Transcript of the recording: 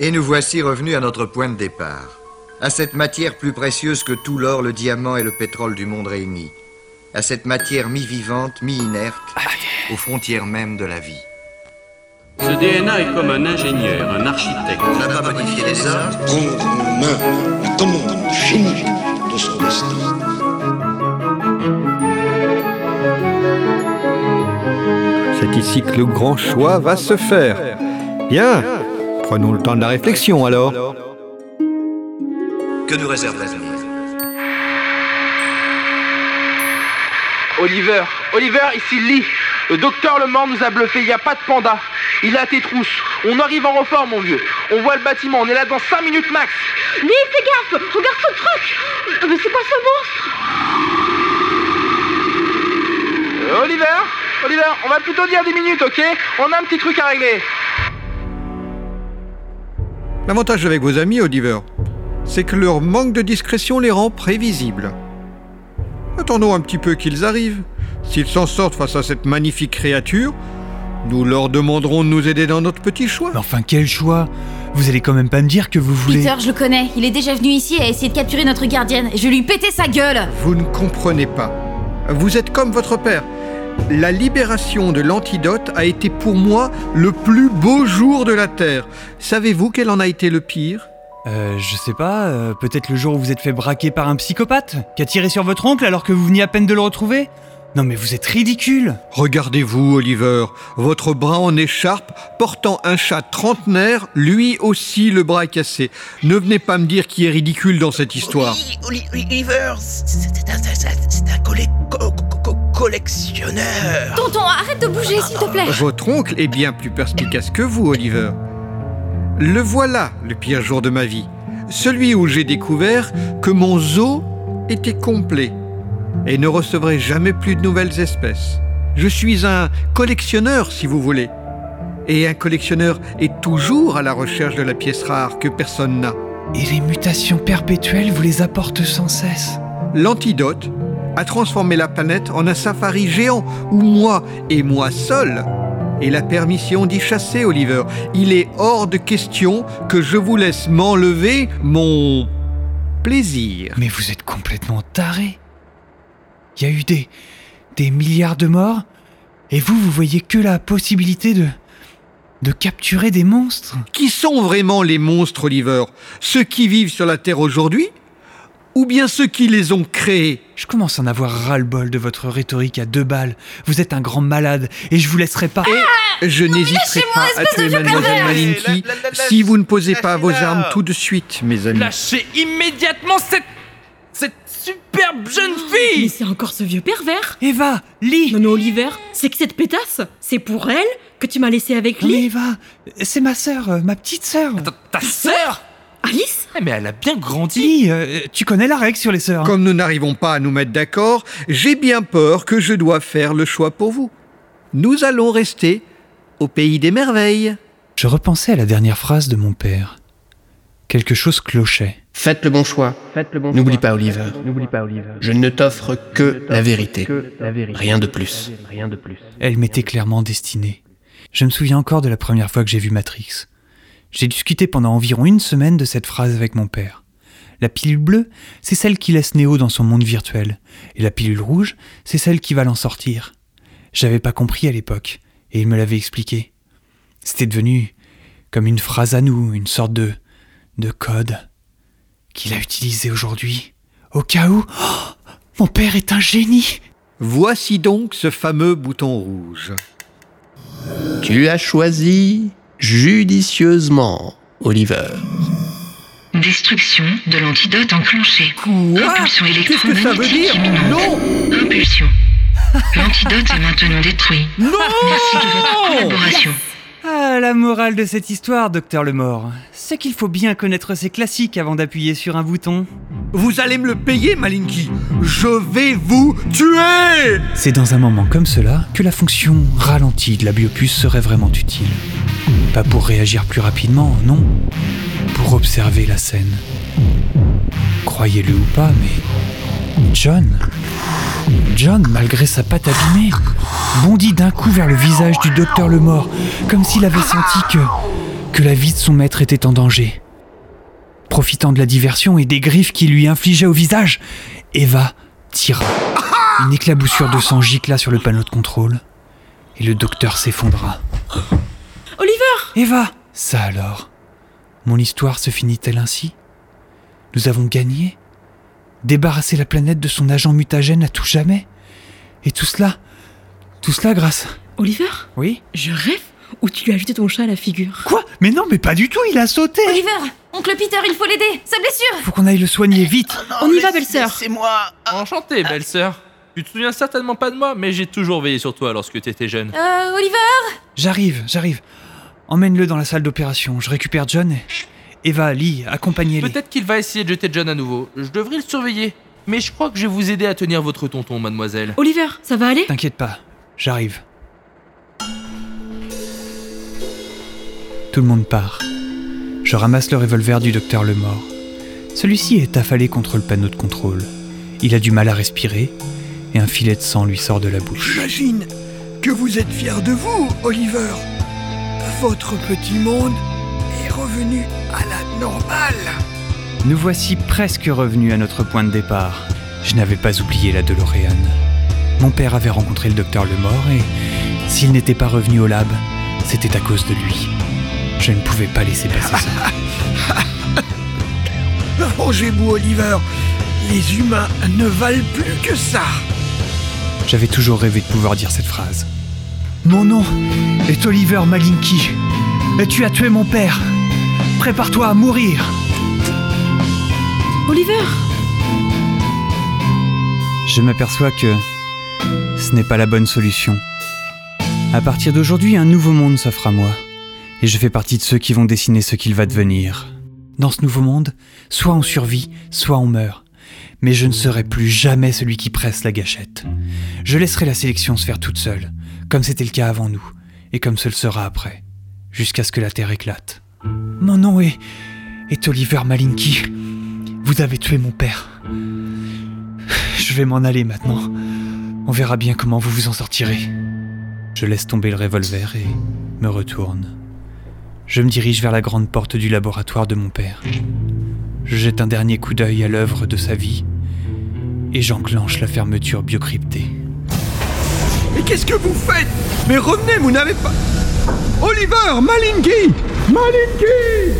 Et nous voici revenus à notre point de départ. À cette matière plus précieuse que tout l'or, le diamant et le pétrole du monde réunis. À cette matière mi-vivante, mi-inerte, aux frontières même de la vie. Ce DNA est comme un ingénieur, un architecte. On n'a pas modifié les hommes. prendre en main la commande de son destin. C'est ici que le grand choix va se faire. Bien, prenons le temps de la réflexion alors. Que nous réserve l'avenir Oliver, Oliver, ici Lee. Le docteur Le Mans nous a bluffé, il n'y a pas de panda. Il a tes trousses. On arrive en renfort, mon vieux. On voit le bâtiment, on est là dans 5 minutes max. Lee, fais gaffe Regarde ce truc Euh, Mais c'est quoi ce monstre? Euh, Oliver, Oliver, on va plutôt dire 10 minutes, ok? On a un petit truc à régler. L'avantage avec vos amis, Oliver, c'est que leur manque de discrétion les rend prévisibles. Attendons un petit peu qu'ils arrivent. S'ils s'en sortent face à cette magnifique créature, nous leur demanderons de nous aider dans notre petit choix. Mais enfin, quel choix? Vous allez quand même pas me dire que vous voulez... Peter, je le connais. Il est déjà venu ici et a essayé de capturer notre gardienne. Je vais lui péter sa gueule. Vous ne comprenez pas. Vous êtes comme votre père. La libération de l'antidote a été pour moi le plus beau jour de la Terre. Savez-vous quel en a été le pire? Euh, je sais pas, euh, peut-être le jour où vous êtes fait braquer par un psychopathe qui a tiré sur votre oncle alors que vous veniez à peine de le retrouver? Non mais vous êtes ridicule Regardez-vous, Oliver, votre bras en écharpe, portant un chat trentenaire, lui aussi le bras cassé. Ne venez pas me dire qui est ridicule dans cette histoire. Oli- Oli- Oliver, collectionneur. Tonton, arrête de bouger, s'il te plaît. Votre oncle est bien plus perspicace que vous, Oliver. Le voilà, le pire jour de ma vie. Celui où j'ai découvert que mon zoo était complet et ne recevrait jamais plus de nouvelles espèces. Je suis un collectionneur, si vous voulez. Et un collectionneur est toujours à la recherche de la pièce rare que personne n'a. Et les mutations perpétuelles vous les apportent sans cesse L'antidote a transformé la planète en un safari géant où moi et moi seul ai la permission d'y chasser, Oliver. Il est hors de question que je vous laisse m'enlever mon plaisir. Mais vous êtes complètement taré. Il y a eu des, des milliards de morts, et vous, vous voyez que la possibilité de, de capturer des monstres. Qui sont vraiment les monstres, Oliver? Ceux qui vivent sur la Terre aujourd'hui Ou bien ceux qui les ont créés Je commence à en avoir ras-le-bol de votre rhétorique à deux balles. Vous êtes un grand malade, et je vous laisserai pas. Je n'hésiterai pas à tuer mademoiselle la- si vous ne posez pas vos armes tout de suite, mes amis. Lâchez immédiatement cette. cette superbe jeune Mais fille c'est encore ce vieux pervers Eva, Lee Non, non, Oliver, c'est que cette pétasse, c'est pour elle que tu m'as laissé avec Non, mais Lee Eva, c'est ma sœur, ma petite sœur. Ta, ta sœur? Alice Eh, Mais elle a bien grandi euh, tu connais la règle sur les sœurs. hein Comme nous n'arrivons pas à nous mettre d'accord, j'ai bien peur que je dois faire le choix pour vous. Nous allons rester au pays des merveilles. Je repensais à la dernière phrase de mon père. Quelque chose clochait. Faites le bon choix. N'oublie pas, Oliver. Je ne t'offre que la vérité. Rien de plus. Elle m'était clairement destinée. Je me souviens encore de la première fois que j'ai vu Matrix. J'ai discuté pendant environ une semaine de cette phrase avec mon père. La pilule bleue, c'est celle qui laisse Néo dans son monde virtuel, et la pilule rouge, c'est celle qui va l'en sortir. J'avais pas compris à l'époque, et il me l'avait expliqué. C'était devenu comme une phrase à nous, une sorte de de code qu'il a utilisé aujourd'hui, au cas où. Oh, mon père est un génie. Voici donc ce fameux bouton rouge. Tu as choisi judicieusement, Oliver. Destruction de l'antidote enclenchée. Impulsion Qu'est-ce que ça veut électromagnétique dire imminente. Non Impulsion. L'antidote est maintenant détruit. Merci de votre collaboration. Ah, la morale de cette histoire, docteur Lemort, c'est qu'il faut bien connaître ses classiques avant d'appuyer sur un bouton. Vous allez me le payer, Malinky Je vais vous tuer C'est dans un moment comme cela que la fonction ralentie de la biopuce serait vraiment utile. Pas pour réagir plus rapidement, non. Pour observer la scène. Croyez-le ou pas, mais John, John, malgré sa patte abîmée, bondit d'un coup vers le visage du docteur Lemort, comme s'il avait senti que que la vie de son maître était en danger. Profitant de la diversion et des griffes qu'il lui infligeait au visage, Eva tira. Une éclaboussure de sang gicla sur le panneau de contrôle et le docteur s'effondra. Oliver Eva! Ça alors? Mon histoire se finit-elle ainsi? Nous avons gagné? Débarrasser la planète de son agent mutagène à tout jamais? Et tout cela Tout cela grâce... Oliver? Oui? Je rêve? Ou tu lui as jeté ton chat à la figure? Quoi? Mais non, mais pas du tout, il a sauté! Oliver! Oncle Peter, il faut l'aider! Sa blessure! Faut qu'on aille le soigner, vite! On y va, belle-sœur! C'est moi Enchanté, belle-sœur! Tu te souviens certainement pas de moi, mais j'ai toujours veillé sur toi lorsque tu étais jeune. Euh, Oliver! J'arrive, j'arrive. Emmène-le dans la salle d'opération. Je récupère John et. Eva, Lee, accompagnez-les. Peut-être qu'il va essayer de jeter John à nouveau. Je devrais le surveiller. Mais je crois que je vais vous aider à tenir votre tonton, mademoiselle. Oliver, ça va aller? T'inquiète pas, j'arrive. Tout le monde part. Je ramasse le revolver du docteur Lemort. Celui-ci est affalé contre le panneau de contrôle. Il a du mal à respirer et un filet de sang lui sort de la bouche. J'imagine que vous êtes fier de vous, Oliver. Votre petit monde est revenu à la normale. Nous voici presque revenus à notre point de départ. Je n'avais pas oublié la DeLorean. Mon père avait rencontré le docteur Lemort et s'il n'était pas revenu au lab, c'était à cause de lui. Je ne pouvais pas laisser passer ça. Rangez-vous, Oliver. Les humains ne valent plus que ça. J'avais toujours rêvé de pouvoir dire cette phrase. Mon nom est Oliver Malinky. Et tu as tué mon père. Prépare-toi à mourir. Oliver Je m'aperçois que ce n'est pas la bonne solution. À partir d'aujourd'hui, un nouveau monde s'offre à moi. Et je fais partie de ceux qui vont dessiner ce qu'il va devenir. Dans ce nouveau monde, soit on survit, soit on meurt mais je ne serai plus jamais celui qui presse la gâchette. Je laisserai la sélection se faire toute seule, comme c'était le cas avant nous, et comme ce le sera après, jusqu'à ce que la Terre éclate. Mon nom est... est Oliver Malinky. Vous avez tué mon père. Je vais m'en aller maintenant. On verra bien comment vous vous en sortirez. Je laisse tomber le revolver et me retourne. Je me dirige vers la grande porte du laboratoire de mon père. Je jette un dernier coup d'œil à l'œuvre de sa vie et j'enclenche la fermeture biocryptée. Mais qu'est-ce que vous faites Mais revenez, vous n'avez pas... Oliver Malinky Malinky